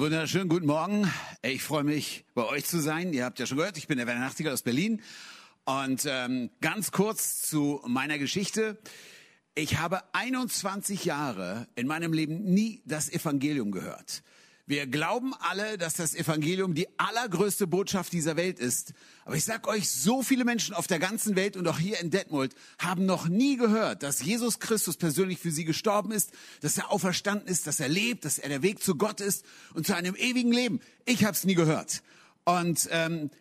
Wunderschönen guten Morgen. Ich freue mich, bei euch zu sein. Ihr habt ja schon gehört, ich bin der Werner Nachtigall aus Berlin. Und ähm, ganz kurz zu meiner Geschichte. Ich habe 21 Jahre in meinem Leben nie das Evangelium gehört. Wir glauben alle, dass das Evangelium die allergrößte Botschaft dieser Welt ist. Aber ich sag euch, so viele Menschen auf der ganzen Welt und auch hier in Detmold haben noch nie gehört, dass Jesus Christus persönlich für sie gestorben ist, dass er auferstanden ist, dass er lebt, dass er der Weg zu Gott ist und zu einem ewigen Leben. Ich habe es nie gehört. Und ähm,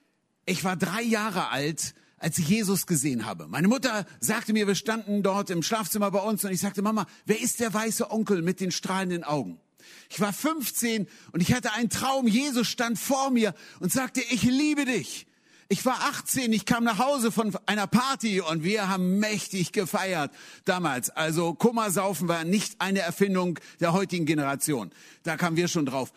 ich war drei Jahre alt, als ich Jesus gesehen habe. Meine Mutter sagte mir, wir standen dort im Schlafzimmer bei uns und ich sagte, Mama, wer ist der weiße Onkel mit den strahlenden Augen? Ich war 15 und ich hatte einen Traum. Jesus stand vor mir und sagte, ich liebe dich. Ich war 18, ich kam nach Hause von einer Party und wir haben mächtig gefeiert damals. Also Kummersaufen war nicht eine Erfindung der heutigen Generation. Da kamen wir schon drauf.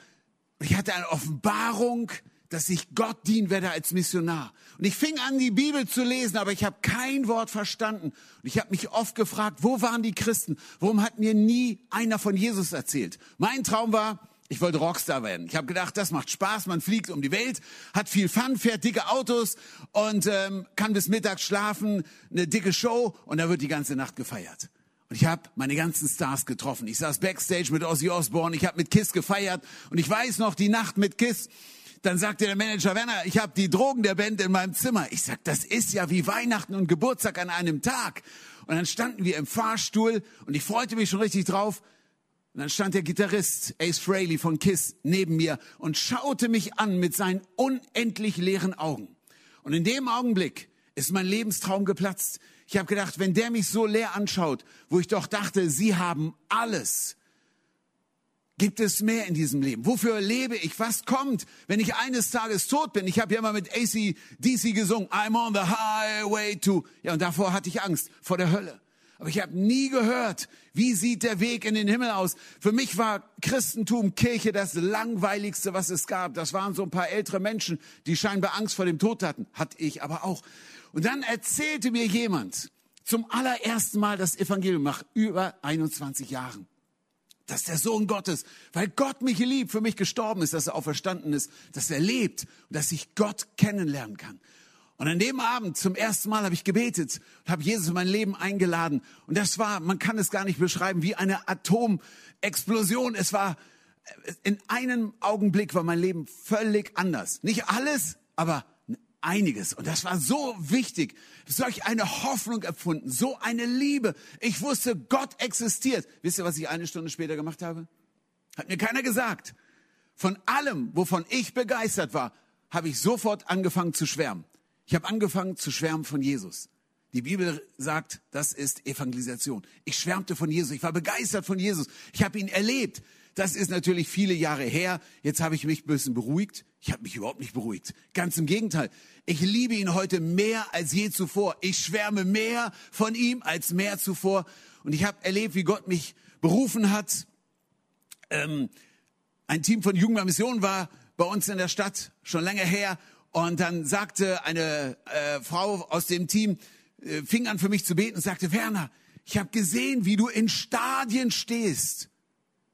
Ich hatte eine Offenbarung, dass ich Gott dienen werde als Missionar. Und ich fing an, die Bibel zu lesen, aber ich habe kein Wort verstanden. Und ich habe mich oft gefragt, wo waren die Christen? Warum hat mir nie einer von Jesus erzählt? Mein Traum war, ich wollte Rockstar werden. Ich habe gedacht, das macht Spaß, man fliegt um die Welt, hat viel Fun, fährt dicke Autos und ähm, kann bis mittags schlafen, eine dicke Show und da wird die ganze Nacht gefeiert. Und ich habe meine ganzen Stars getroffen. Ich saß backstage mit Ozzy Osbourne, ich habe mit Kiss gefeiert und ich weiß noch die Nacht mit Kiss. Dann sagte der Manager, Werner, ich habe die Drogen der Band in meinem Zimmer. Ich sag, das ist ja wie Weihnachten und Geburtstag an einem Tag. Und dann standen wir im Fahrstuhl und ich freute mich schon richtig drauf. Und dann stand der Gitarrist Ace Frehley von Kiss neben mir und schaute mich an mit seinen unendlich leeren Augen. Und in dem Augenblick ist mein Lebenstraum geplatzt. Ich habe gedacht, wenn der mich so leer anschaut, wo ich doch dachte, sie haben alles, Gibt es mehr in diesem Leben? Wofür lebe ich? Was kommt, wenn ich eines Tages tot bin? Ich habe ja mal mit ACDC gesungen, I'm on the highway to. Ja, und davor hatte ich Angst vor der Hölle. Aber ich habe nie gehört, wie sieht der Weg in den Himmel aus. Für mich war Christentum, Kirche das langweiligste, was es gab. Das waren so ein paar ältere Menschen, die scheinbar Angst vor dem Tod hatten. Hatte ich aber auch. Und dann erzählte mir jemand zum allerersten Mal das Evangelium nach über 21 Jahren dass der Sohn Gottes, weil Gott mich liebt, für mich gestorben ist, dass er auferstanden ist, dass er lebt und dass ich Gott kennenlernen kann. Und an dem Abend zum ersten Mal habe ich gebetet und habe Jesus in mein Leben eingeladen. Und das war, man kann es gar nicht beschreiben, wie eine Atomexplosion. Es war, in einem Augenblick war mein Leben völlig anders. Nicht alles, aber einiges. Und das war so wichtig. Solch eine Hoffnung empfunden, so eine Liebe. Ich wusste, Gott existiert. Wisst ihr, was ich eine Stunde später gemacht habe? Hat mir keiner gesagt. Von allem, wovon ich begeistert war, habe ich sofort angefangen zu schwärmen. Ich habe angefangen zu schwärmen von Jesus. Die Bibel sagt, das ist Evangelisation. Ich schwärmte von Jesus. Ich war begeistert von Jesus. Ich habe ihn erlebt. Das ist natürlich viele Jahre her. Jetzt habe ich mich ein bisschen beruhigt. Ich habe mich überhaupt nicht beruhigt. Ganz im Gegenteil. Ich liebe ihn heute mehr als je zuvor. Ich schwärme mehr von ihm als mehr zuvor. Und ich habe erlebt, wie Gott mich berufen hat. Ähm, ein Team von Jugendlicher Mission war bei uns in der Stadt schon länger her. Und dann sagte eine äh, Frau aus dem Team, äh, fing an für mich zu beten und sagte, Werner, ich habe gesehen, wie du in Stadien stehst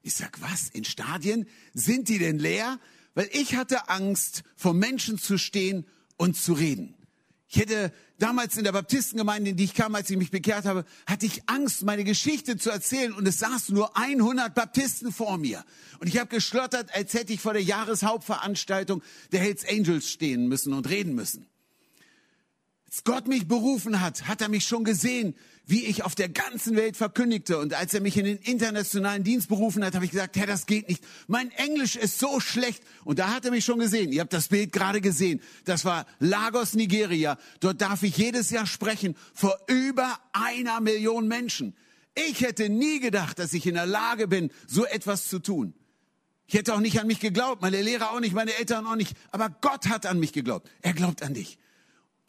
ich sag, was? In Stadien? Sind die denn leer? Weil ich hatte Angst, vor Menschen zu stehen und zu reden. Ich hätte damals in der Baptistengemeinde, in die ich kam, als ich mich bekehrt habe, hatte ich Angst, meine Geschichte zu erzählen und es saßen nur 100 Baptisten vor mir. Und ich habe geschlottert, als hätte ich vor der Jahreshauptveranstaltung der Hells Angels stehen müssen und reden müssen. Als Gott mich berufen hat, hat er mich schon gesehen, wie ich auf der ganzen Welt verkündigte. Und als er mich in den internationalen Dienst berufen hat, habe ich gesagt, Herr, das geht nicht. Mein Englisch ist so schlecht. Und da hat er mich schon gesehen. Ihr habt das Bild gerade gesehen. Das war Lagos, Nigeria. Dort darf ich jedes Jahr sprechen vor über einer Million Menschen. Ich hätte nie gedacht, dass ich in der Lage bin, so etwas zu tun. Ich hätte auch nicht an mich geglaubt, meine Lehrer auch nicht, meine Eltern auch nicht. Aber Gott hat an mich geglaubt. Er glaubt an dich.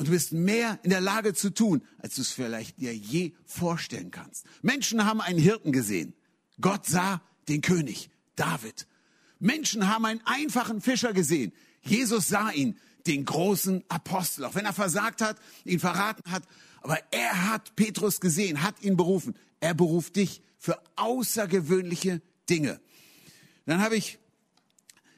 Und du bist mehr in der Lage zu tun, als du es vielleicht dir je vorstellen kannst. Menschen haben einen Hirten gesehen. Gott sah den König, David. Menschen haben einen einfachen Fischer gesehen. Jesus sah ihn, den großen Apostel. Auch wenn er versagt hat, ihn verraten hat. Aber er hat Petrus gesehen, hat ihn berufen. Er beruft dich für außergewöhnliche Dinge. Dann habe ich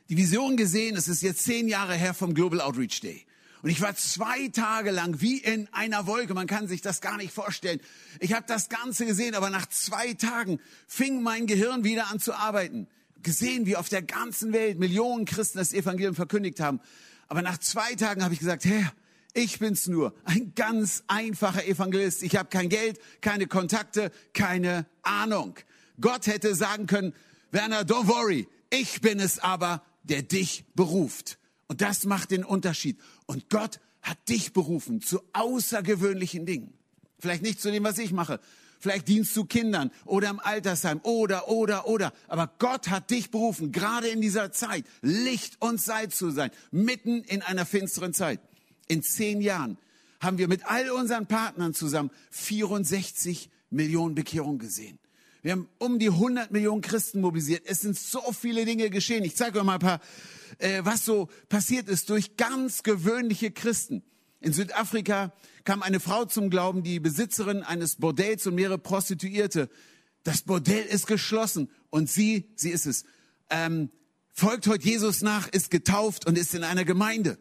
die Vision gesehen, es ist jetzt zehn Jahre her vom Global Outreach Day. Und ich war zwei Tage lang wie in einer Wolke. Man kann sich das gar nicht vorstellen. Ich habe das Ganze gesehen, aber nach zwei Tagen fing mein Gehirn wieder an zu arbeiten. Gesehen, wie auf der ganzen Welt Millionen Christen das Evangelium verkündigt haben. Aber nach zwei Tagen habe ich gesagt, Herr, ich bin's nur, ein ganz einfacher Evangelist. Ich habe kein Geld, keine Kontakte, keine Ahnung. Gott hätte sagen können, Werner, don't worry, ich bin es aber, der dich beruft. Und das macht den Unterschied. Und Gott hat dich berufen zu außergewöhnlichen Dingen. Vielleicht nicht zu dem, was ich mache. Vielleicht dienst du Kindern oder im Altersheim oder, oder, oder. Aber Gott hat dich berufen, gerade in dieser Zeit, Licht und Salz zu sein, mitten in einer finsteren Zeit. In zehn Jahren haben wir mit all unseren Partnern zusammen 64 Millionen Bekehrungen gesehen. Wir haben um die 100 Millionen Christen mobilisiert. Es sind so viele Dinge geschehen. Ich zeige euch mal ein paar äh, was so passiert ist durch ganz gewöhnliche Christen. In Südafrika kam eine Frau zum Glauben, die Besitzerin eines Bordells und mehrere Prostituierte. Das Bordell ist geschlossen und sie, sie ist es, ähm, folgt heute Jesus nach, ist getauft und ist in einer Gemeinde.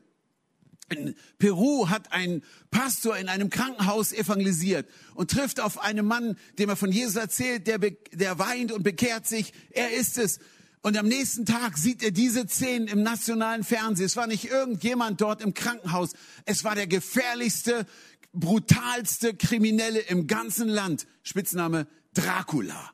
In Peru hat ein Pastor in einem Krankenhaus evangelisiert und trifft auf einen Mann, dem er von Jesus erzählt, der, der weint und bekehrt sich. Er ist es. Und am nächsten Tag sieht er diese Szenen im nationalen Fernsehen. Es war nicht irgendjemand dort im Krankenhaus. Es war der gefährlichste, brutalste Kriminelle im ganzen Land. Spitzname Dracula.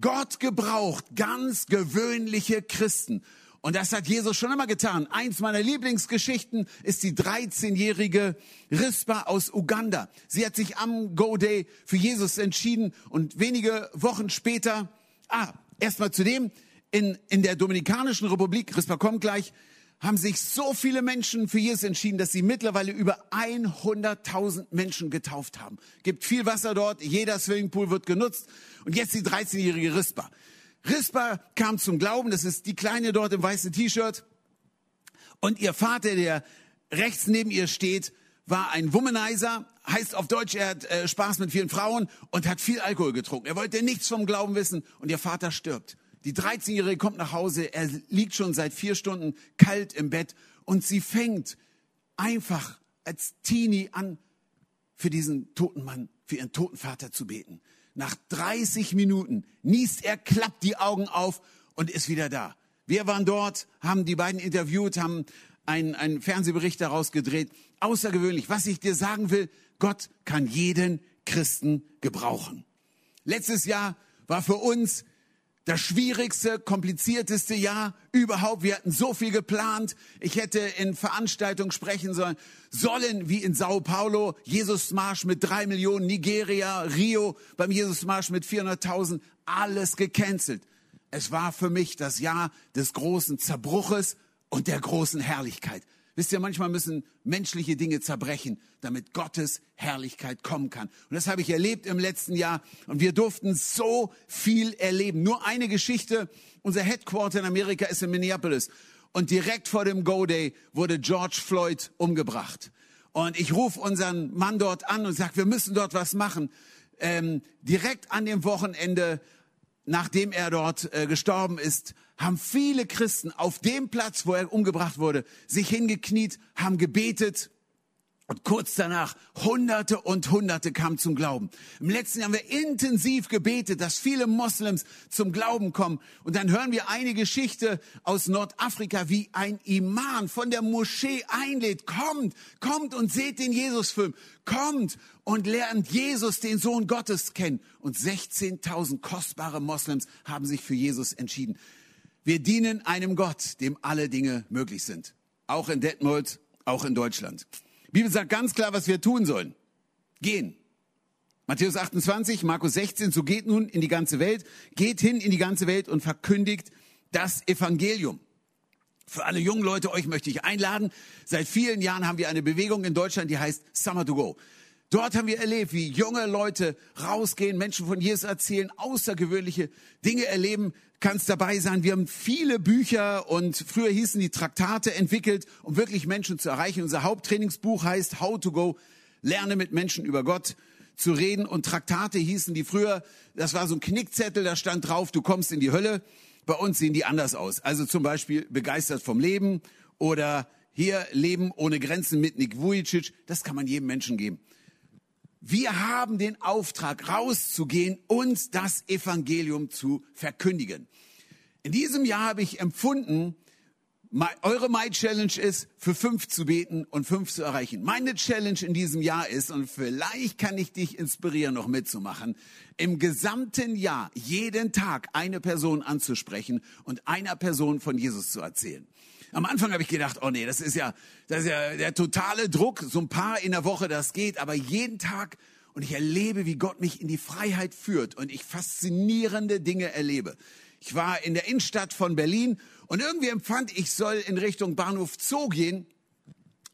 Gott gebraucht ganz gewöhnliche Christen. Und das hat Jesus schon immer getan. Eins meiner Lieblingsgeschichten ist die 13-jährige Rispa aus Uganda. Sie hat sich am Go Day für Jesus entschieden und wenige Wochen später, ah, erstmal zu dem, in, in der Dominikanischen Republik, Rispa kommt gleich, haben sich so viele Menschen für Jesus entschieden, dass sie mittlerweile über 100.000 Menschen getauft haben. Gibt viel Wasser dort, jeder Swimmingpool wird genutzt. Und jetzt die 13-jährige Rispa. Rispa kam zum Glauben, das ist die Kleine dort im weißen T-Shirt. Und ihr Vater, der rechts neben ihr steht, war ein Womanizer, heißt auf Deutsch, er hat äh, Spaß mit vielen Frauen und hat viel Alkohol getrunken. Er wollte nichts vom Glauben wissen und ihr Vater stirbt. Die 13-Jährige kommt nach Hause, er liegt schon seit vier Stunden kalt im Bett und sie fängt einfach als Teenie an, für diesen toten Mann, für ihren toten Vater zu beten. Nach 30 Minuten niest er, klappt die Augen auf und ist wieder da. Wir waren dort, haben die beiden interviewt, haben einen, einen Fernsehbericht daraus gedreht. Außergewöhnlich. Was ich dir sagen will, Gott kann jeden Christen gebrauchen. Letztes Jahr war für uns das schwierigste, komplizierteste Jahr überhaupt. Wir hatten so viel geplant. Ich hätte in Veranstaltungen sprechen sollen, sollen wie in Sao Paulo, Jesusmarsch mit drei Millionen, Nigeria, Rio beim Jesusmarsch mit 400.000, alles gecancelt. Es war für mich das Jahr des großen Zerbruches und der großen Herrlichkeit. Wisst ihr, manchmal müssen menschliche Dinge zerbrechen, damit Gottes Herrlichkeit kommen kann. Und das habe ich erlebt im letzten Jahr. Und wir durften so viel erleben. Nur eine Geschichte. Unser Headquarter in Amerika ist in Minneapolis. Und direkt vor dem Go Day wurde George Floyd umgebracht. Und ich rufe unseren Mann dort an und sage, wir müssen dort was machen. Ähm, direkt an dem Wochenende, nachdem er dort äh, gestorben ist, haben viele Christen auf dem Platz, wo er umgebracht wurde, sich hingekniet, haben gebetet. Und kurz danach Hunderte und Hunderte kamen zum Glauben. Im letzten Jahr haben wir intensiv gebetet, dass viele Moslems zum Glauben kommen. Und dann hören wir eine Geschichte aus Nordafrika, wie ein Imam von der Moschee einlädt. Kommt, kommt und seht den Jesusfilm. Kommt und lernt Jesus, den Sohn Gottes, kennen. Und 16.000 kostbare Moslems haben sich für Jesus entschieden. Wir dienen einem Gott, dem alle Dinge möglich sind. Auch in Detmold, auch in Deutschland. Die Bibel sagt ganz klar, was wir tun sollen. Gehen. Matthäus 28, Markus 16, so geht nun in die ganze Welt, geht hin in die ganze Welt und verkündigt das Evangelium. Für alle jungen Leute, euch möchte ich einladen. Seit vielen Jahren haben wir eine Bewegung in Deutschland, die heißt Summer to Go. Dort haben wir erlebt, wie junge Leute rausgehen, Menschen von Jesus erzählen, außergewöhnliche Dinge erleben, kannst dabei sein. Wir haben viele Bücher und früher hießen die Traktate entwickelt, um wirklich Menschen zu erreichen. Unser Haupttrainingsbuch heißt How to Go, lerne mit Menschen über Gott zu reden. Und Traktate hießen die früher, das war so ein Knickzettel, da stand drauf, du kommst in die Hölle. bei uns sehen die anders aus. Also zum Beispiel begeistert vom Leben oder hier Leben ohne Grenzen mit Nick Vujicic. Das kann man jedem Menschen geben. Wir haben den Auftrag, rauszugehen und das Evangelium zu verkündigen. In diesem Jahr habe ich empfunden, eure My Challenge ist, für fünf zu beten und fünf zu erreichen. Meine Challenge in diesem Jahr ist, und vielleicht kann ich dich inspirieren, noch mitzumachen, im gesamten Jahr jeden Tag eine Person anzusprechen und einer Person von Jesus zu erzählen. Am Anfang habe ich gedacht, oh nee, das ist ja, das ist ja der totale Druck, so ein paar in der Woche, das geht, aber jeden Tag und ich erlebe, wie Gott mich in die Freiheit führt und ich faszinierende Dinge erlebe. Ich war in der Innenstadt von Berlin und irgendwie empfand ich soll in Richtung Bahnhof Zoo gehen.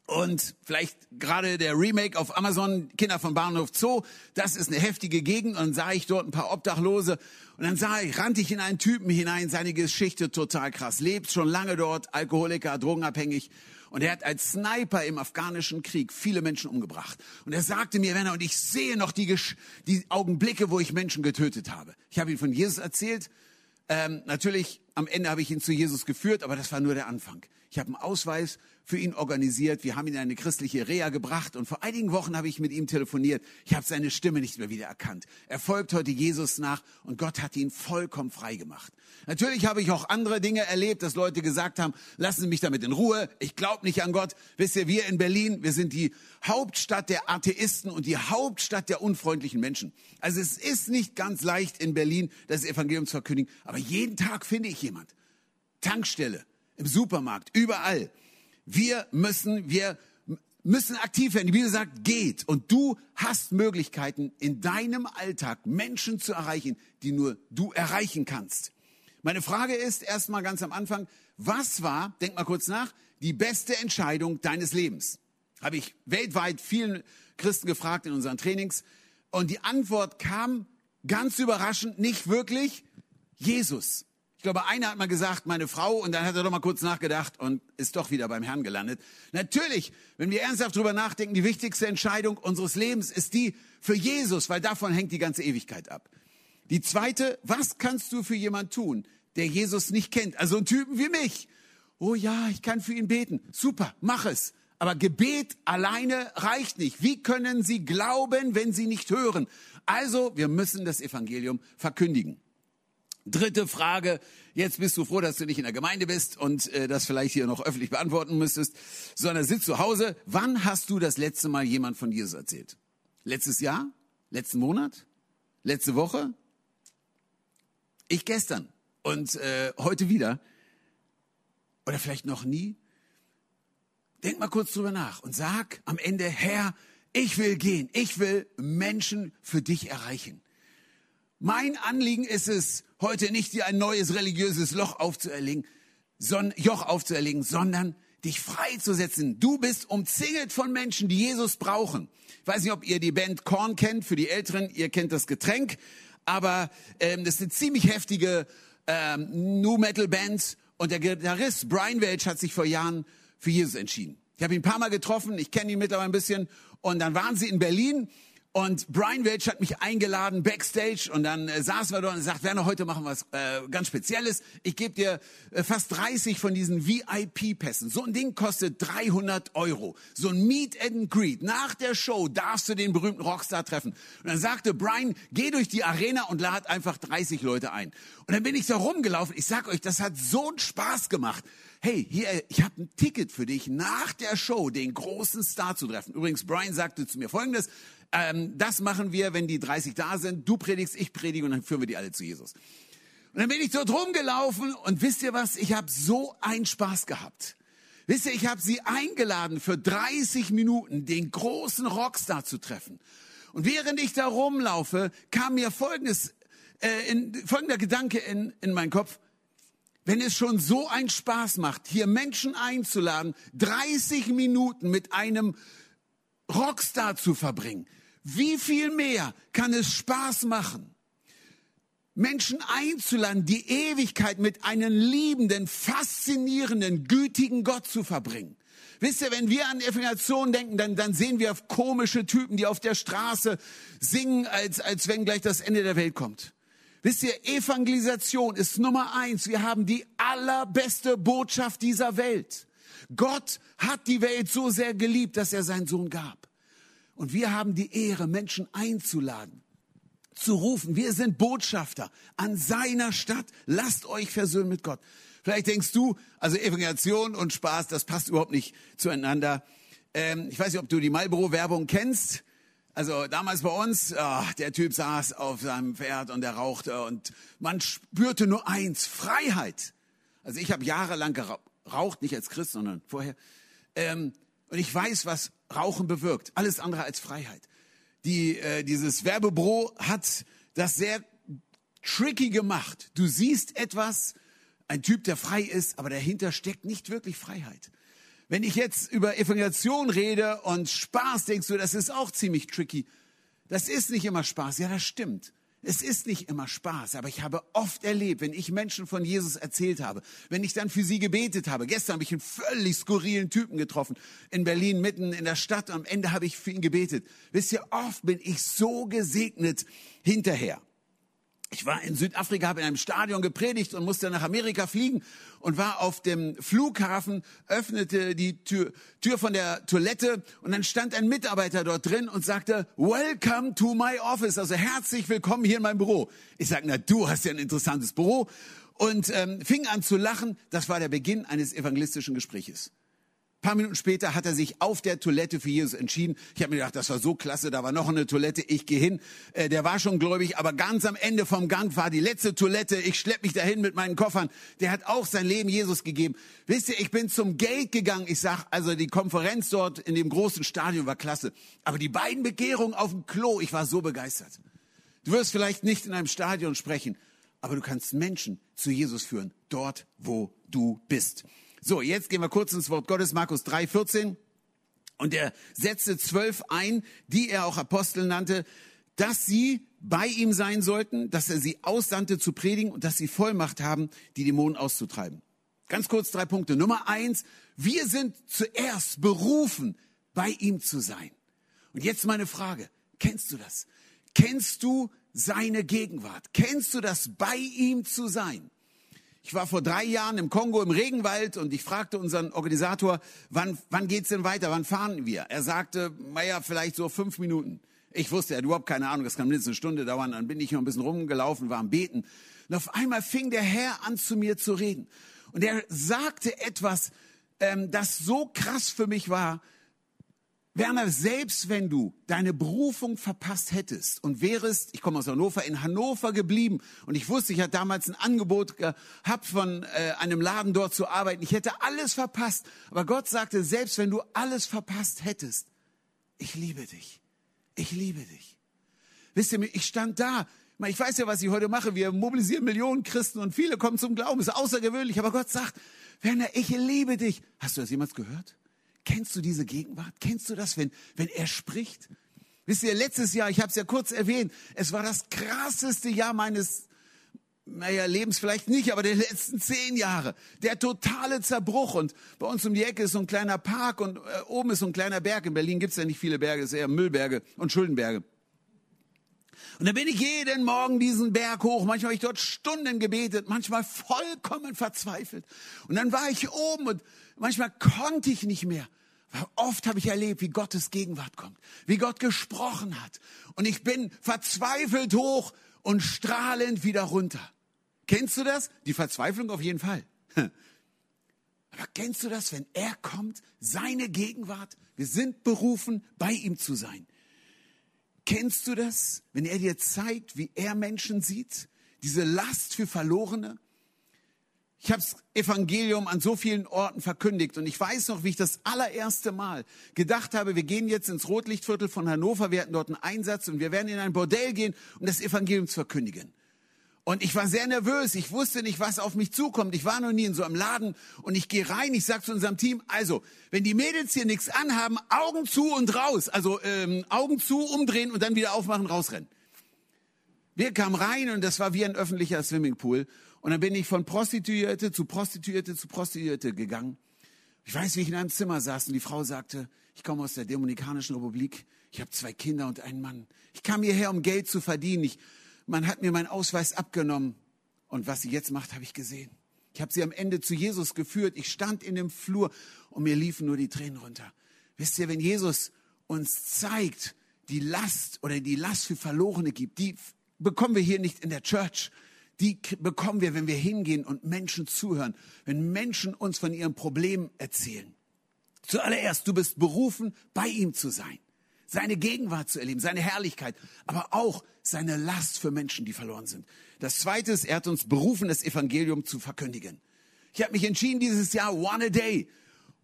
Und vielleicht gerade der Remake auf Amazon, Kinder von Bahnhof Zoo, das ist eine heftige Gegend. Und dann sah ich dort ein paar Obdachlose. Und dann sah ich, rannte ich in einen Typen hinein, seine Geschichte total krass. Lebt schon lange dort, Alkoholiker, drogenabhängig. Und er hat als Sniper im afghanischen Krieg viele Menschen umgebracht. Und er sagte mir, Werner, und ich sehe noch die, die Augenblicke, wo ich Menschen getötet habe. Ich habe ihm von Jesus erzählt ähm, natürlich, am Ende habe ich ihn zu Jesus geführt, aber das war nur der Anfang. Ich habe einen Ausweis für ihn organisiert. Wir haben ihn in eine christliche Reha gebracht und vor einigen Wochen habe ich mit ihm telefoniert. Ich habe seine Stimme nicht mehr wieder erkannt. Er folgt heute Jesus nach und Gott hat ihn vollkommen frei gemacht. Natürlich habe ich auch andere Dinge erlebt, dass Leute gesagt haben, lassen Sie mich damit in Ruhe. Ich glaube nicht an Gott. Wisst ihr, wir in Berlin, wir sind die Hauptstadt der Atheisten und die Hauptstadt der unfreundlichen Menschen. Also es ist nicht ganz leicht in Berlin das Evangelium zu verkündigen, aber jeden Tag finde ich jemand. Tankstelle, im Supermarkt, überall. Wir müssen, wir müssen aktiv werden. Die Bibel sagt, geht. Und du hast Möglichkeiten, in deinem Alltag Menschen zu erreichen, die nur du erreichen kannst. Meine Frage ist erstmal ganz am Anfang, was war, denk mal kurz nach, die beste Entscheidung deines Lebens? Habe ich weltweit vielen Christen gefragt in unseren Trainings. Und die Antwort kam ganz überraschend, nicht wirklich, Jesus. Ich glaube, einer hat mal gesagt, meine Frau, und dann hat er doch mal kurz nachgedacht und ist doch wieder beim Herrn gelandet. Natürlich, wenn wir ernsthaft drüber nachdenken, die wichtigste Entscheidung unseres Lebens ist die für Jesus, weil davon hängt die ganze Ewigkeit ab. Die zweite, was kannst du für jemand tun, der Jesus nicht kennt? Also einen Typen wie mich. Oh ja, ich kann für ihn beten. Super, mach es. Aber Gebet alleine reicht nicht. Wie können sie glauben, wenn sie nicht hören? Also, wir müssen das Evangelium verkündigen. Dritte Frage. Jetzt bist du froh, dass du nicht in der Gemeinde bist und äh, das vielleicht hier noch öffentlich beantworten müsstest, sondern sitzt zu Hause. Wann hast du das letzte Mal jemand von Jesus erzählt? Letztes Jahr? Letzten Monat? Letzte Woche? Ich gestern und äh, heute wieder. Oder vielleicht noch nie? Denk mal kurz drüber nach und sag am Ende, Herr, ich will gehen. Ich will Menschen für dich erreichen. Mein Anliegen ist es, heute nicht dir ein neues religiöses Loch aufzuerlegen, son, Joch aufzuerlegen, sondern dich freizusetzen. Du bist umzingelt von Menschen, die Jesus brauchen. Ich weiß nicht, ob ihr die Band Korn kennt. Für die Älteren, ihr kennt das Getränk. Aber ähm, das eine ziemlich heftige ähm, New Metal Band. Und der Gitarrist Brian Welch hat sich vor Jahren für Jesus entschieden. Ich habe ihn ein paar Mal getroffen. Ich kenne ihn mittlerweile ein bisschen. Und dann waren sie in Berlin und Brian Welch hat mich eingeladen backstage und dann äh, saßen wir dort und sagt, Werner, heute machen wir was äh, ganz Spezielles. Ich gebe dir äh, fast 30 von diesen VIP-Pässen. So ein Ding kostet 300 Euro. So ein Meet and Greet. Nach der Show darfst du den berühmten Rockstar treffen. Und dann sagte Brian, geh durch die Arena und lad einfach 30 Leute ein. Und dann bin ich da rumgelaufen. Ich sag euch, das hat so einen Spaß gemacht hey, hier, ich habe ein Ticket für dich, nach der Show den großen Star zu treffen. Übrigens, Brian sagte zu mir Folgendes, ähm, das machen wir, wenn die 30 da sind. Du predigst, ich predige und dann führen wir die alle zu Jesus. Und dann bin ich dort rumgelaufen und wisst ihr was? Ich habe so einen Spaß gehabt. Wisst ihr, ich habe sie eingeladen, für 30 Minuten den großen Rockstar zu treffen. Und während ich da rumlaufe, kam mir folgendes, äh, in, folgender Gedanke in, in meinen Kopf. Wenn es schon so einen Spaß macht, hier Menschen einzuladen, 30 Minuten mit einem Rockstar zu verbringen, wie viel mehr kann es Spaß machen, Menschen einzuladen, die Ewigkeit mit einem liebenden, faszinierenden, gütigen Gott zu verbringen? Wisst ihr, wenn wir an Evangelisation denken, dann, dann sehen wir komische Typen, die auf der Straße singen, als, als wenn gleich das Ende der Welt kommt. Wisst ihr, Evangelisation ist Nummer eins. Wir haben die allerbeste Botschaft dieser Welt. Gott hat die Welt so sehr geliebt, dass er seinen Sohn gab. Und wir haben die Ehre, Menschen einzuladen, zu rufen. Wir sind Botschafter an seiner Stadt. Lasst euch versöhnen mit Gott. Vielleicht denkst du, also Evangelisation und Spaß, das passt überhaupt nicht zueinander. Ähm, ich weiß nicht, ob du die Marlboro-Werbung kennst. Also damals bei uns, oh, der Typ saß auf seinem Pferd und er rauchte und man spürte nur eins, Freiheit. Also ich habe jahrelang geraucht, nicht als Christ, sondern vorher. Ähm, und ich weiß, was Rauchen bewirkt. Alles andere als Freiheit. Die, äh, dieses Werbebüro hat das sehr tricky gemacht. Du siehst etwas, ein Typ, der frei ist, aber dahinter steckt nicht wirklich Freiheit. Wenn ich jetzt über Evangelisation rede und Spaß, denkst du, das ist auch ziemlich tricky. Das ist nicht immer Spaß. Ja, das stimmt. Es ist nicht immer Spaß, aber ich habe oft erlebt, wenn ich Menschen von Jesus erzählt habe, wenn ich dann für sie gebetet habe. Gestern habe ich einen völlig skurrilen Typen getroffen in Berlin, mitten in der Stadt. Am Ende habe ich für ihn gebetet. Wisst ihr, oft bin ich so gesegnet hinterher. Ich war in Südafrika, habe in einem Stadion gepredigt und musste nach Amerika fliegen und war auf dem Flughafen, öffnete die Tür, Tür von der Toilette und dann stand ein Mitarbeiter dort drin und sagte, Welcome to my office, also herzlich willkommen hier in meinem Büro. Ich sage, na du hast ja ein interessantes Büro und ähm, fing an zu lachen. Das war der Beginn eines evangelistischen Gespräches paar Minuten später hat er sich auf der Toilette für Jesus entschieden. Ich habe mir gedacht, das war so klasse, da war noch eine Toilette, ich gehe hin. Äh, der war schon gläubig, aber ganz am Ende vom Gang war die letzte Toilette. Ich schlepp mich dahin mit meinen Koffern. Der hat auch sein Leben Jesus gegeben. Wisst ihr, ich bin zum Gate gegangen. Ich sag, also die Konferenz dort in dem großen Stadion war klasse. Aber die beiden Begehrungen auf dem Klo, ich war so begeistert. Du wirst vielleicht nicht in einem Stadion sprechen, aber du kannst Menschen zu Jesus führen, dort wo du bist. So, jetzt gehen wir kurz ins Wort Gottes, Markus 3, 14. Und er setzte zwölf ein, die er auch Apostel nannte, dass sie bei ihm sein sollten, dass er sie aussandte zu predigen und dass sie Vollmacht haben, die Dämonen auszutreiben. Ganz kurz drei Punkte. Nummer eins, wir sind zuerst berufen, bei ihm zu sein. Und jetzt meine Frage, kennst du das? Kennst du seine Gegenwart? Kennst du das, bei ihm zu sein? Ich war vor drei Jahren im Kongo im Regenwald und ich fragte unseren Organisator, wann, wann geht's denn weiter? Wann fahren wir? Er sagte, naja, vielleicht so fünf Minuten. Ich wusste, er hat überhaupt keine Ahnung, das kann mindestens eine Stunde dauern. Dann bin ich noch ein bisschen rumgelaufen, war am Beten. Und auf einmal fing der Herr an, zu mir zu reden. Und er sagte etwas, ähm, das so krass für mich war, Werner, selbst wenn du deine Berufung verpasst hättest und wärest, ich komme aus Hannover, in Hannover geblieben und ich wusste, ich hatte damals ein Angebot gehabt von äh, einem Laden dort zu arbeiten, ich hätte alles verpasst, aber Gott sagte, selbst wenn du alles verpasst hättest, ich liebe dich, ich liebe dich. Wisst ihr, ich stand da, ich weiß ja, was ich heute mache, wir mobilisieren Millionen Christen und viele kommen zum Glauben, ist außergewöhnlich, aber Gott sagt, Werner, ich liebe dich. Hast du das jemals gehört? Kennst du diese Gegenwart? Kennst du das, wenn, wenn er spricht? Wisst ihr, letztes Jahr, ich habe es ja kurz erwähnt, es war das krasseste Jahr meines naja, Lebens vielleicht nicht, aber der letzten zehn Jahre. Der totale Zerbruch. Und bei uns um die Ecke ist so ein kleiner Park und äh, oben ist so ein kleiner Berg. In Berlin gibt's ja nicht viele Berge, es ist eher Müllberge und Schuldenberge. Und dann bin ich jeden Morgen diesen Berg hoch. Manchmal habe ich dort Stunden gebetet, manchmal vollkommen verzweifelt. Und dann war ich oben und manchmal konnte ich nicht mehr. Oft habe ich erlebt, wie Gottes Gegenwart kommt, wie Gott gesprochen hat. Und ich bin verzweifelt hoch und strahlend wieder runter. Kennst du das? Die Verzweiflung auf jeden Fall. Aber kennst du das, wenn er kommt, seine Gegenwart? Wir sind berufen, bei ihm zu sein. Kennst du das, wenn er dir zeigt, wie er Menschen sieht? Diese Last für Verlorene? Ich habe das Evangelium an so vielen Orten verkündigt und ich weiß noch, wie ich das allererste Mal gedacht habe, wir gehen jetzt ins Rotlichtviertel von Hannover, wir hatten dort einen Einsatz und wir werden in ein Bordell gehen und das Evangelium zu verkündigen. Und ich war sehr nervös, ich wusste nicht, was auf mich zukommt. Ich war noch nie in so einem Laden und ich gehe rein, ich sage zu unserem Team, also, wenn die Mädels hier nichts anhaben, Augen zu und raus. Also ähm, Augen zu, umdrehen und dann wieder aufmachen, rausrennen. Wir kamen rein und das war wie ein öffentlicher Swimmingpool. Und dann bin ich von Prostituierte zu Prostituierte zu Prostituierte gegangen. Ich weiß, wie ich in einem Zimmer saß und die Frau sagte, ich komme aus der Dominikanischen Republik, ich habe zwei Kinder und einen Mann. Ich kam hierher, um Geld zu verdienen. Ich man hat mir meinen Ausweis abgenommen. Und was sie jetzt macht, habe ich gesehen. Ich habe sie am Ende zu Jesus geführt. Ich stand in dem Flur und mir liefen nur die Tränen runter. Wisst ihr, wenn Jesus uns zeigt, die Last oder die Last für Verlorene gibt, die bekommen wir hier nicht in der Church. Die bekommen wir, wenn wir hingehen und Menschen zuhören, wenn Menschen uns von ihrem Problem erzählen. Zuallererst, du bist berufen, bei ihm zu sein, seine Gegenwart zu erleben, seine Herrlichkeit, aber auch seine Last für Menschen, die verloren sind. Das Zweite ist, er hat uns berufen, das Evangelium zu verkündigen. Ich habe mich entschieden, dieses Jahr One a Day.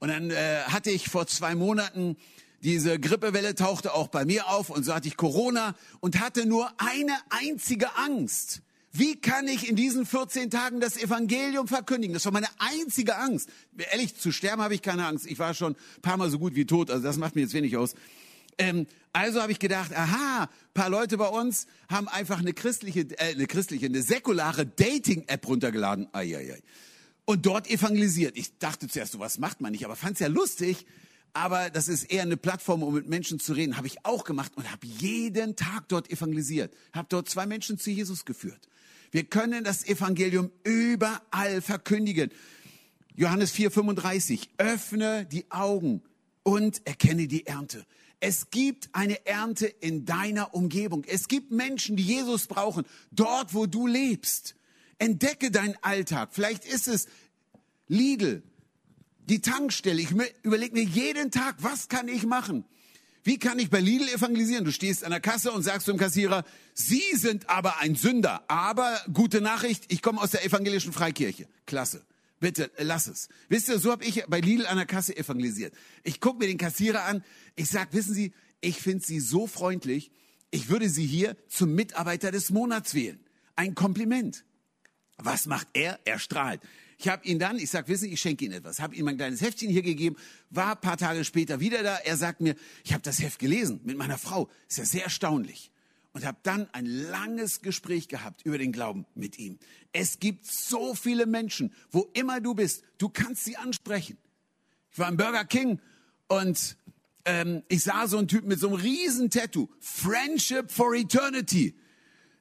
Und dann äh, hatte ich vor zwei Monaten diese Grippewelle tauchte auch bei mir auf und so hatte ich Corona und hatte nur eine einzige Angst. Wie kann ich in diesen 14 Tagen das Evangelium verkündigen? Das war meine einzige Angst. Ehrlich, zu sterben habe ich keine Angst. Ich war schon ein paar Mal so gut wie tot, also das macht mir jetzt wenig aus. Ähm, also habe ich gedacht, aha, paar Leute bei uns haben einfach eine christliche, äh, eine christliche, eine säkulare Dating-App runtergeladen. Ai. Und dort evangelisiert. Ich dachte zuerst, so was macht man nicht, aber fand es ja lustig aber das ist eher eine Plattform, um mit Menschen zu reden. Habe ich auch gemacht und habe jeden Tag dort evangelisiert. Habe dort zwei Menschen zu Jesus geführt. Wir können das Evangelium überall verkündigen. Johannes 4:35. Öffne die Augen und erkenne die Ernte. Es gibt eine Ernte in deiner Umgebung. Es gibt Menschen, die Jesus brauchen, dort, wo du lebst. Entdecke deinen Alltag. Vielleicht ist es Lidl, die Tankstelle. Ich überlege mir jeden Tag, was kann ich machen? Wie kann ich bei Lidl evangelisieren? Du stehst an der Kasse und sagst zum Kassierer, Sie sind aber ein Sünder. Aber gute Nachricht, ich komme aus der evangelischen Freikirche. Klasse. Bitte, lass es. Wisst ihr, so habe ich bei Lidl an der Kasse evangelisiert. Ich gucke mir den Kassierer an. Ich sag, wissen Sie, ich finde Sie so freundlich. Ich würde Sie hier zum Mitarbeiter des Monats wählen. Ein Kompliment. Was macht er? Er strahlt. Ich habe ihn dann, ich sag, wissen Sie, ich schenke Ihnen etwas, habe ihm mein kleines Heftchen hier gegeben, war paar Tage später wieder da. Er sagt mir, ich habe das Heft gelesen mit meiner Frau, ist ja sehr erstaunlich. Und habe dann ein langes Gespräch gehabt über den Glauben mit ihm. Es gibt so viele Menschen, wo immer du bist, du kannst sie ansprechen. Ich war im Burger King und ähm, ich sah so einen Typ mit so einem riesen Tattoo, Friendship for Eternity.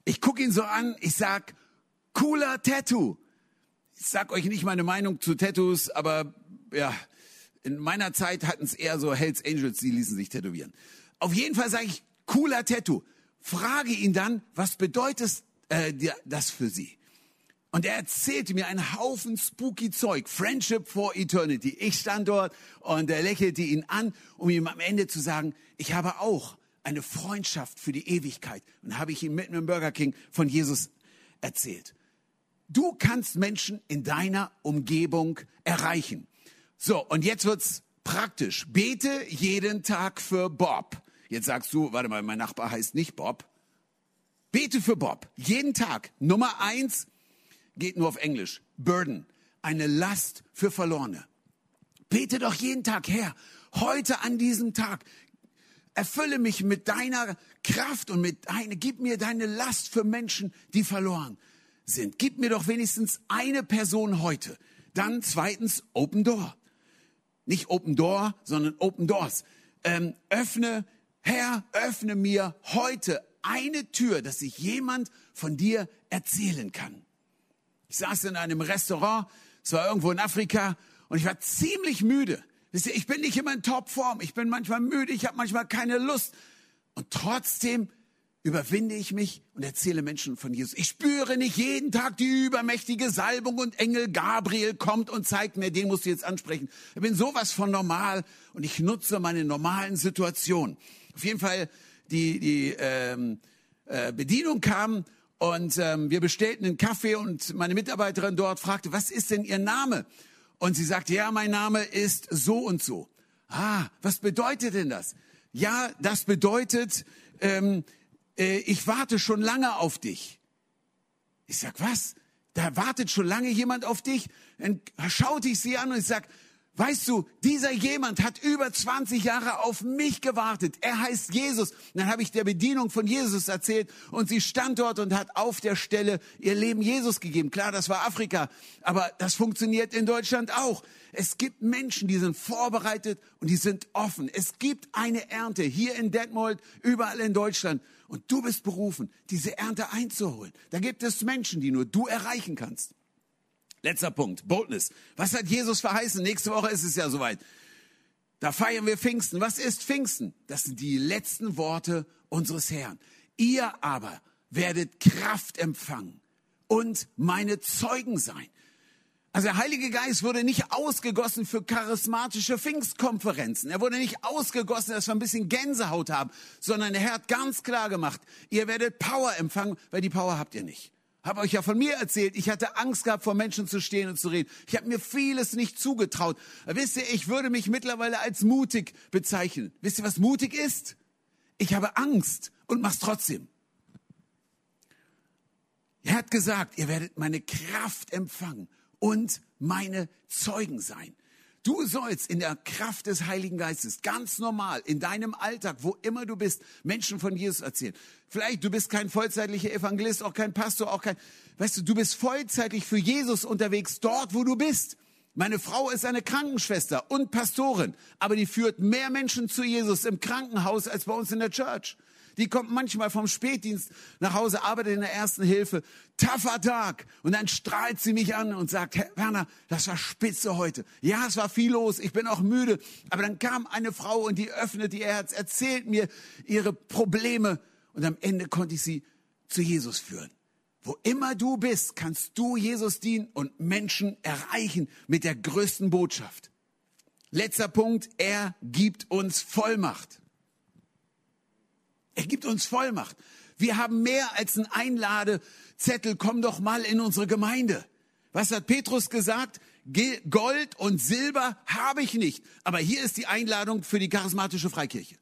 Ich gucke ihn so an, ich sag, cooler Tattoo ich sag euch nicht meine Meinung zu Tattoos, aber ja, in meiner Zeit hatten es eher so Hells Angels, die ließen sich tätowieren. Auf jeden Fall sage ich, cooler Tattoo. Frage ihn dann, was bedeutet äh, das für sie? Und er erzählte mir einen Haufen spooky Zeug. Friendship for Eternity. Ich stand dort und er lächelte ihn an, um ihm am Ende zu sagen, ich habe auch eine Freundschaft für die Ewigkeit. Und habe ich ihm mitten im Burger King von Jesus erzählt. Du kannst Menschen in deiner Umgebung erreichen. So, und jetzt wird's praktisch. Bete jeden Tag für Bob. Jetzt sagst du, warte mal, mein Nachbar heißt nicht Bob. Bete für Bob. Jeden Tag. Nummer eins geht nur auf Englisch. Burden. Eine Last für Verlorene. Bete doch jeden Tag, Herr, heute an diesem Tag, erfülle mich mit deiner Kraft und mit deiner, gib mir deine Last für Menschen, die verloren sind. Gib mir doch wenigstens eine Person heute. Dann zweitens Open Door. Nicht Open Door, sondern Open Doors. Ähm, öffne, Herr, öffne mir heute eine Tür, dass sich jemand von dir erzählen kann. Ich saß in einem Restaurant, es war irgendwo in Afrika, und ich war ziemlich müde. Ich bin nicht immer in Topform, ich bin manchmal müde, ich habe manchmal keine Lust. Und trotzdem überwinde ich mich und erzähle Menschen von Jesus. Ich spüre nicht jeden Tag die übermächtige Salbung und Engel Gabriel kommt und zeigt mir, den musst du jetzt ansprechen. Ich bin sowas von normal und ich nutze meine normalen Situationen. Auf jeden Fall, die, die ähm, äh, Bedienung kam und ähm, wir bestellten einen Kaffee und meine Mitarbeiterin dort fragte, was ist denn Ihr Name? Und sie sagte, ja, mein Name ist so und so. Ah, was bedeutet denn das? Ja, das bedeutet, ähm, äh, ich warte schon lange auf dich. Ich sag, was? Da wartet schon lange jemand auf dich? Dann schaute ich sie an und ich sag, Weißt du, dieser jemand hat über 20 Jahre auf mich gewartet. Er heißt Jesus. Und dann habe ich der Bedienung von Jesus erzählt und sie stand dort und hat auf der Stelle ihr Leben Jesus gegeben. Klar, das war Afrika, aber das funktioniert in Deutschland auch. Es gibt Menschen, die sind vorbereitet und die sind offen. Es gibt eine Ernte hier in Detmold, überall in Deutschland. Und du bist berufen, diese Ernte einzuholen. Da gibt es Menschen, die nur du erreichen kannst. Letzter Punkt, Boldness. Was hat Jesus verheißen? Nächste Woche ist es ja soweit. Da feiern wir Pfingsten. Was ist Pfingsten? Das sind die letzten Worte unseres Herrn. Ihr aber werdet Kraft empfangen und meine Zeugen sein. Also der Heilige Geist wurde nicht ausgegossen für charismatische Pfingstkonferenzen. Er wurde nicht ausgegossen, dass wir ein bisschen Gänsehaut haben, sondern der Herr hat ganz klar gemacht, ihr werdet Power empfangen, weil die Power habt ihr nicht. Habe euch ja von mir erzählt, ich hatte Angst gehabt, vor Menschen zu stehen und zu reden. Ich habe mir vieles nicht zugetraut. Wisst ihr, ich würde mich mittlerweile als mutig bezeichnen. Wisst ihr, was mutig ist? Ich habe Angst und mach's trotzdem. Er hat gesagt, ihr werdet meine Kraft empfangen und meine Zeugen sein. Du sollst in der Kraft des Heiligen Geistes ganz normal in deinem Alltag, wo immer du bist, Menschen von Jesus erzählen. Vielleicht du bist kein vollzeitlicher Evangelist, auch kein Pastor, auch kein, weißt du, du bist vollzeitig für Jesus unterwegs dort, wo du bist. Meine Frau ist eine Krankenschwester und Pastorin, aber die führt mehr Menschen zu Jesus im Krankenhaus als bei uns in der Church. Die kommt manchmal vom Spätdienst nach Hause, arbeitet in der ersten Hilfe. Taffer Tag. Und dann strahlt sie mich an und sagt, Herr Werner, das war spitze heute. Ja, es war viel los. Ich bin auch müde. Aber dann kam eine Frau und die öffnet ihr Herz, erzählt mir ihre Probleme. Und am Ende konnte ich sie zu Jesus führen. Wo immer du bist, kannst du Jesus dienen und Menschen erreichen mit der größten Botschaft. Letzter Punkt, er gibt uns Vollmacht. Er gibt uns Vollmacht. Wir haben mehr als einen Einladezettel. Komm doch mal in unsere Gemeinde. Was hat Petrus gesagt? Gold und Silber habe ich nicht. Aber hier ist die Einladung für die charismatische Freikirche.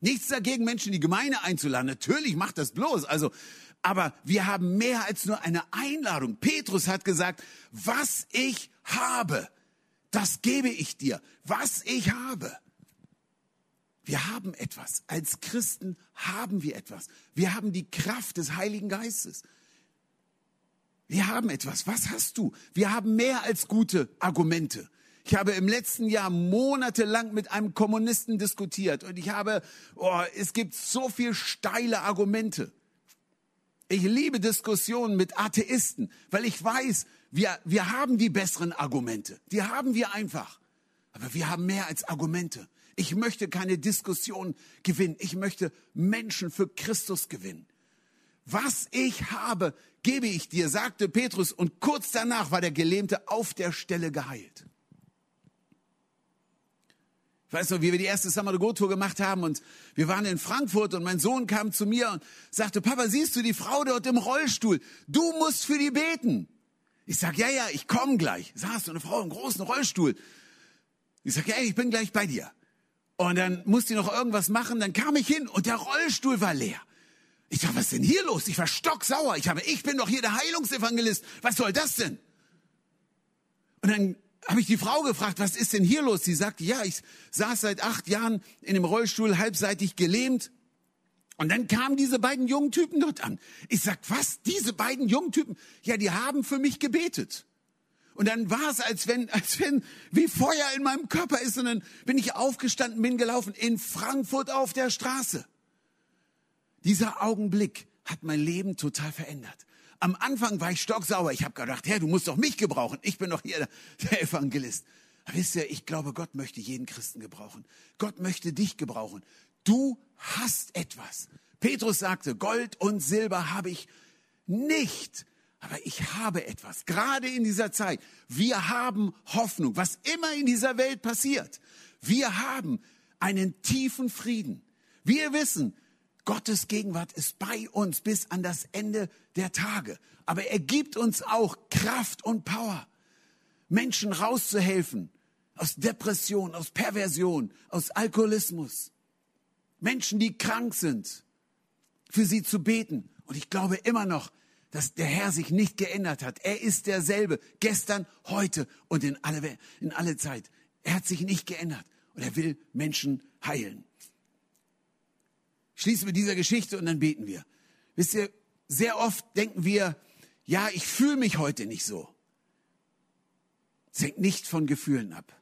Nichts dagegen, Menschen in die Gemeinde einzuladen. Natürlich macht das bloß. Also, aber wir haben mehr als nur eine Einladung. Petrus hat gesagt, was ich habe, das gebe ich dir. Was ich habe. Wir haben etwas. Als Christen haben wir etwas. Wir haben die Kraft des Heiligen Geistes. Wir haben etwas. Was hast du? Wir haben mehr als gute Argumente. Ich habe im letzten Jahr monatelang mit einem Kommunisten diskutiert und ich habe, oh, es gibt so viel steile Argumente. Ich liebe Diskussionen mit Atheisten, weil ich weiß, wir, wir haben die besseren Argumente. Die haben wir einfach. Aber wir haben mehr als Argumente. Ich möchte keine Diskussion gewinnen. Ich möchte Menschen für Christus gewinnen. Was ich habe, gebe ich dir, sagte Petrus. Und kurz danach war der Gelähmte auf der Stelle geheilt. Ich weiß noch, wie wir die erste Summer to Go Tour gemacht haben und wir waren in Frankfurt und mein Sohn kam zu mir und sagte, Papa, siehst du die Frau dort im Rollstuhl? Du musst für die beten. Ich sag, ja, ja, ich komme gleich. Saß so eine Frau im großen Rollstuhl. Ich sag, ja, ich bin gleich bei dir. Und dann musste ich noch irgendwas machen, dann kam ich hin und der Rollstuhl war leer. Ich dachte, was ist denn hier los? Ich war stocksauer. Ich habe, ich bin doch hier der Heilungsevangelist. Was soll das denn? Und dann habe ich die Frau gefragt, was ist denn hier los? Sie sagte, ja, ich saß seit acht Jahren in dem Rollstuhl, halbseitig gelähmt. Und dann kamen diese beiden jungen Typen dort an. Ich sag, was? Diese beiden jungen Typen? Ja, die haben für mich gebetet. Und dann war es, als wenn, als wenn wie Feuer in meinem Körper ist. Und dann bin ich aufgestanden, bin gelaufen in Frankfurt auf der Straße. Dieser Augenblick hat mein Leben total verändert. Am Anfang war ich stocksauer. Ich habe gedacht, Herr, du musst doch mich gebrauchen. Ich bin doch hier der Evangelist. Aber wisst ihr, ich glaube, Gott möchte jeden Christen gebrauchen. Gott möchte dich gebrauchen. Du hast etwas. Petrus sagte, Gold und Silber habe ich nicht aber ich habe etwas, gerade in dieser Zeit. Wir haben Hoffnung, was immer in dieser Welt passiert. Wir haben einen tiefen Frieden. Wir wissen, Gottes Gegenwart ist bei uns bis an das Ende der Tage. Aber er gibt uns auch Kraft und Power, Menschen rauszuhelfen aus Depression, aus Perversion, aus Alkoholismus. Menschen, die krank sind, für sie zu beten. Und ich glaube immer noch, dass der Herr sich nicht geändert hat. Er ist derselbe, gestern, heute und in alle, in alle Zeit. Er hat sich nicht geändert und er will Menschen heilen. Schließen wir dieser Geschichte und dann beten wir. Wisst ihr, sehr oft denken wir, ja, ich fühle mich heute nicht so. Es hängt nicht von Gefühlen ab.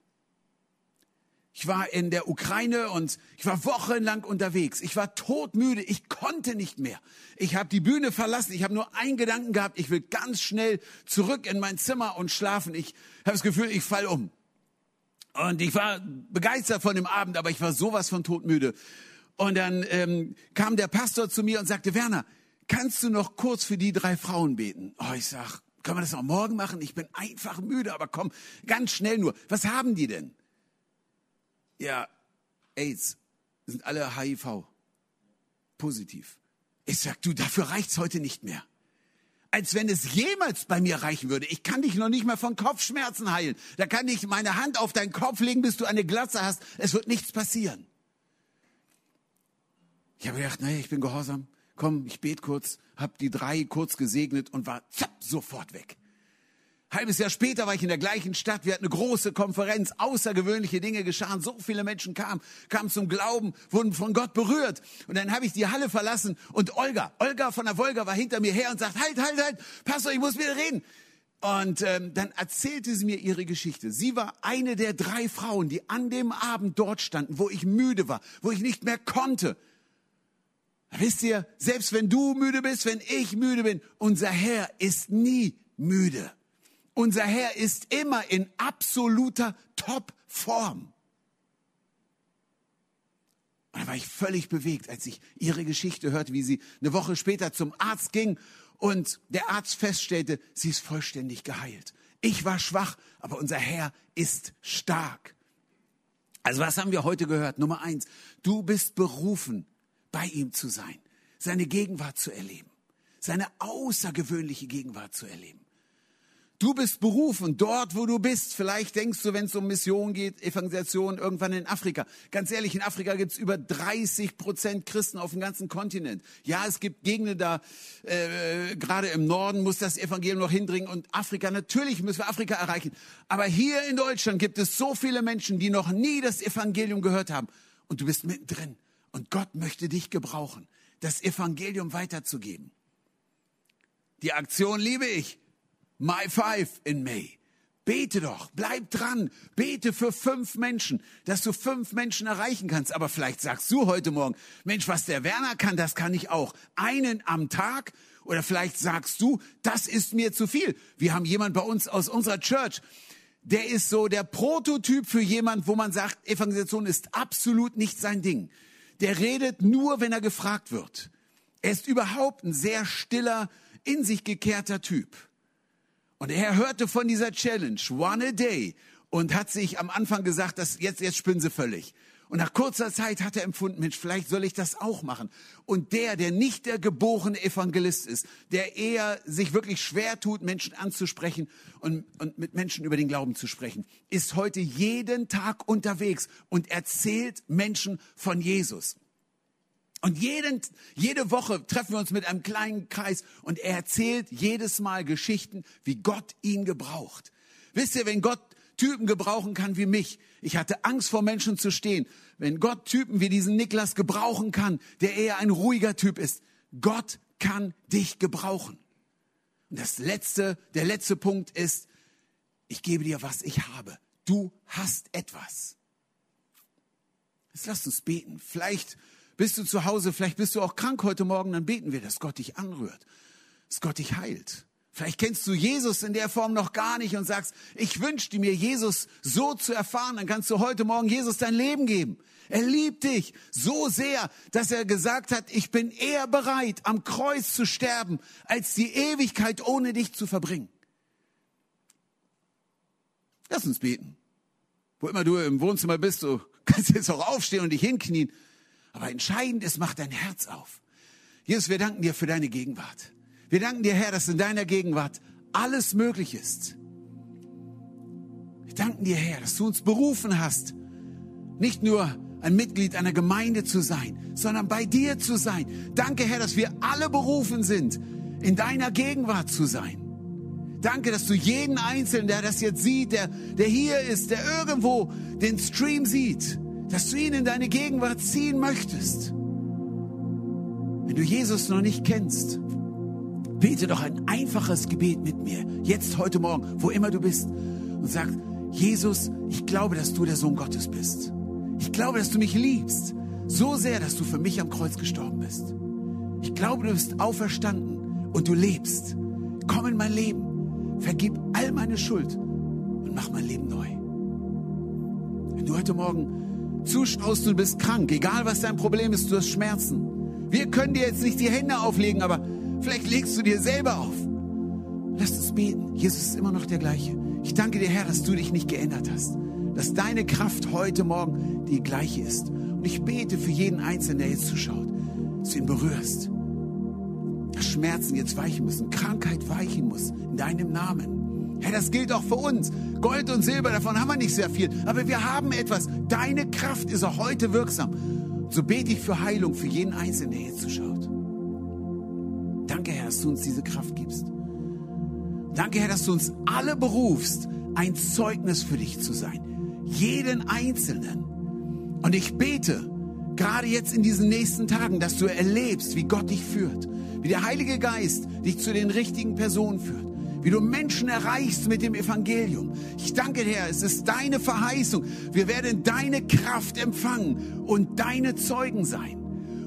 Ich war in der Ukraine und ich war wochenlang unterwegs. Ich war todmüde. Ich konnte nicht mehr. Ich habe die Bühne verlassen. Ich habe nur einen Gedanken gehabt. Ich will ganz schnell zurück in mein Zimmer und schlafen. Ich habe das Gefühl, ich fall um. Und ich war begeistert von dem Abend, aber ich war sowas von todmüde. Und dann ähm, kam der Pastor zu mir und sagte, Werner, kannst du noch kurz für die drei Frauen beten? Oh, ich sag, können wir das noch morgen machen? Ich bin einfach müde, aber komm, ganz schnell nur. Was haben die denn? Ja, AIDS. Sind alle HIV. Positiv. Ich sag, du, dafür reicht's heute nicht mehr. Als wenn es jemals bei mir reichen würde. Ich kann dich noch nicht mal von Kopfschmerzen heilen. Da kann ich meine Hand auf deinen Kopf legen, bis du eine Glatze hast. Es wird nichts passieren. Ich habe gedacht, naja, ich bin gehorsam. Komm, ich bete kurz, hab die drei kurz gesegnet und war zapp, sofort weg. Halbes Jahr später war ich in der gleichen Stadt. Wir hatten eine große Konferenz. Außergewöhnliche Dinge geschahen. So viele Menschen kamen, kamen zum Glauben, wurden von Gott berührt. Und dann habe ich die Halle verlassen und Olga, Olga von der Wolga war hinter mir her und sagt, halt, halt, halt, Pastor, ich muss wieder reden. Und ähm, dann erzählte sie mir ihre Geschichte. Sie war eine der drei Frauen, die an dem Abend dort standen, wo ich müde war, wo ich nicht mehr konnte. Wisst ihr, selbst wenn du müde bist, wenn ich müde bin, unser Herr ist nie müde. Unser Herr ist immer in absoluter Topform. Und da war ich völlig bewegt, als ich ihre Geschichte hörte, wie sie eine Woche später zum Arzt ging und der Arzt feststellte, sie ist vollständig geheilt. Ich war schwach, aber unser Herr ist stark. Also was haben wir heute gehört? Nummer eins, du bist berufen, bei ihm zu sein, seine Gegenwart zu erleben, seine außergewöhnliche Gegenwart zu erleben. Du bist berufen, dort wo du bist. Vielleicht denkst du, wenn es um Mission geht, Evangelisation, irgendwann in Afrika. Ganz ehrlich, in Afrika gibt es über 30 Prozent Christen auf dem ganzen Kontinent. Ja, es gibt Gegenden da, äh, gerade im Norden muss das Evangelium noch hindringen und Afrika, natürlich müssen wir Afrika erreichen. Aber hier in Deutschland gibt es so viele Menschen, die noch nie das Evangelium gehört haben. Und du bist mittendrin. Und Gott möchte dich gebrauchen, das Evangelium weiterzugeben. Die Aktion liebe ich. My Five in May. Bete doch, bleib dran, bete für fünf Menschen, dass du fünf Menschen erreichen kannst. Aber vielleicht sagst du heute Morgen, Mensch, was der Werner kann, das kann ich auch. Einen am Tag. Oder vielleicht sagst du, das ist mir zu viel. Wir haben jemand bei uns aus unserer Church, der ist so der Prototyp für jemand, wo man sagt, Evangelisation ist absolut nicht sein Ding der redet nur, wenn er gefragt wird. Er ist überhaupt ein sehr stiller, in sich gekehrter Typ. Und er hörte von dieser Challenge, one a day, und hat sich am Anfang gesagt, dass jetzt, jetzt spinnen sie völlig. Und nach kurzer Zeit hat er empfunden, Mensch, vielleicht soll ich das auch machen. Und der, der nicht der geborene Evangelist ist, der eher sich wirklich schwer tut, Menschen anzusprechen und, und mit Menschen über den Glauben zu sprechen, ist heute jeden Tag unterwegs und erzählt Menschen von Jesus. Und jeden, jede Woche treffen wir uns mit einem kleinen Kreis und er erzählt jedes Mal Geschichten, wie Gott ihn gebraucht. Wisst ihr, wenn Gott Typen gebrauchen kann wie mich. Ich hatte Angst vor Menschen zu stehen. Wenn Gott Typen wie diesen Niklas gebrauchen kann, der eher ein ruhiger Typ ist, Gott kann dich gebrauchen. Und das letzte, der letzte Punkt ist, ich gebe dir, was ich habe. Du hast etwas. Jetzt lasst uns beten. Vielleicht bist du zu Hause, vielleicht bist du auch krank heute Morgen, dann beten wir, dass Gott dich anrührt, dass Gott dich heilt. Vielleicht kennst du Jesus in der Form noch gar nicht und sagst, ich wünschte mir, Jesus so zu erfahren. Dann kannst du heute Morgen Jesus dein Leben geben. Er liebt dich so sehr, dass er gesagt hat, ich bin eher bereit, am Kreuz zu sterben, als die Ewigkeit ohne dich zu verbringen. Lass uns beten. Wo immer du im Wohnzimmer bist, du kannst jetzt auch aufstehen und dich hinknien. Aber entscheidend ist, mach dein Herz auf. Jesus, wir danken dir für deine Gegenwart. Wir danken dir, Herr, dass in deiner Gegenwart alles möglich ist. Wir danken dir, Herr, dass du uns berufen hast, nicht nur ein Mitglied einer Gemeinde zu sein, sondern bei dir zu sein. Danke, Herr, dass wir alle berufen sind, in deiner Gegenwart zu sein. Danke, dass du jeden Einzelnen, der das jetzt sieht, der, der hier ist, der irgendwo den Stream sieht, dass du ihn in deine Gegenwart ziehen möchtest. Wenn du Jesus noch nicht kennst, bete doch ein einfaches Gebet mit mir, jetzt, heute Morgen, wo immer du bist, und sag, Jesus, ich glaube, dass du der Sohn Gottes bist. Ich glaube, dass du mich liebst, so sehr, dass du für mich am Kreuz gestorben bist. Ich glaube, du bist auferstanden und du lebst. Komm in mein Leben, vergib all meine Schuld und mach mein Leben neu. Wenn du heute Morgen zuschaust du bist krank, egal was dein Problem ist, du hast Schmerzen, wir können dir jetzt nicht die Hände auflegen, aber vielleicht legst du dir selber auf. Lass uns beten. Jesus ist immer noch der gleiche. Ich danke dir, Herr, dass du dich nicht geändert hast. Dass deine Kraft heute Morgen die gleiche ist. Und ich bete für jeden Einzelnen, der jetzt zuschaut, dass du ihn berührst. Dass Schmerzen jetzt weichen müssen, Krankheit weichen muss in deinem Namen. Herr, das gilt auch für uns. Gold und Silber, davon haben wir nicht sehr viel. Aber wir haben etwas. Deine Kraft ist auch heute wirksam. So bete ich für Heilung für jeden Einzelnen, der jetzt zuschaut. Danke, Herr, dass du uns diese Kraft gibst. Danke, Herr, dass du uns alle berufst, ein Zeugnis für dich zu sein. Jeden Einzelnen. Und ich bete, gerade jetzt in diesen nächsten Tagen, dass du erlebst, wie Gott dich führt, wie der Heilige Geist dich zu den richtigen Personen führt wie du Menschen erreichst mit dem Evangelium. Ich danke dir, es ist deine Verheißung. Wir werden deine Kraft empfangen und deine Zeugen sein.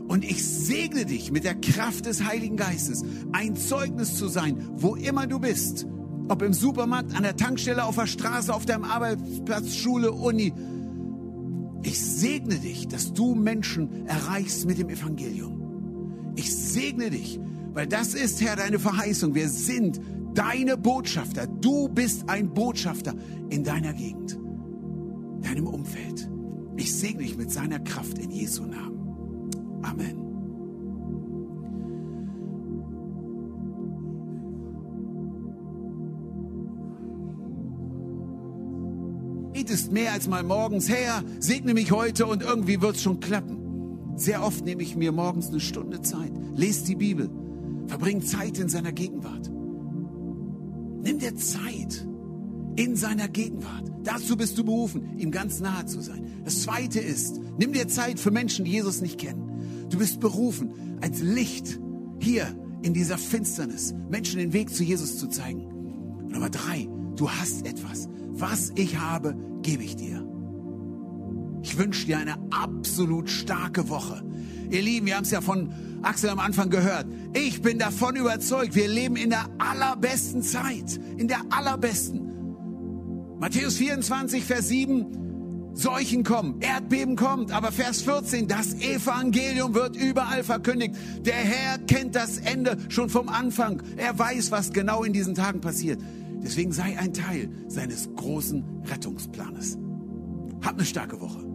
Und ich segne dich mit der Kraft des Heiligen Geistes, ein Zeugnis zu sein, wo immer du bist. Ob im Supermarkt, an der Tankstelle, auf der Straße, auf deinem Arbeitsplatz, Schule, Uni. Ich segne dich, dass du Menschen erreichst mit dem Evangelium. Ich segne dich, weil das ist, Herr, deine Verheißung. Wir sind deine Botschafter. Du bist ein Botschafter in deiner Gegend, deinem Umfeld. Ich segne dich mit seiner Kraft in Jesu Namen. Amen. ist mehr als mal morgens, Herr, segne mich heute und irgendwie wird es schon klappen. Sehr oft nehme ich mir morgens eine Stunde Zeit, lese die Bibel, verbringe Zeit in seiner Gegenwart. Nimm dir Zeit in seiner Gegenwart. Dazu bist du berufen, ihm ganz nahe zu sein. Das zweite ist, nimm dir Zeit für Menschen, die Jesus nicht kennen. Du bist berufen, als Licht hier in dieser Finsternis Menschen den Weg zu Jesus zu zeigen. Nummer drei, du hast etwas. Was ich habe, gebe ich dir. Ich wünsche dir eine absolut starke Woche. Ihr Lieben, wir haben es ja von Axel am Anfang gehört. Ich bin davon überzeugt, wir leben in der allerbesten Zeit. In der allerbesten. Matthäus 24, Vers 7. Seuchen kommen, Erdbeben kommt, aber Vers 14, das Evangelium wird überall verkündigt. Der Herr kennt das Ende schon vom Anfang. Er weiß, was genau in diesen Tagen passiert. Deswegen sei ein Teil seines großen Rettungsplanes. Hab eine starke Woche.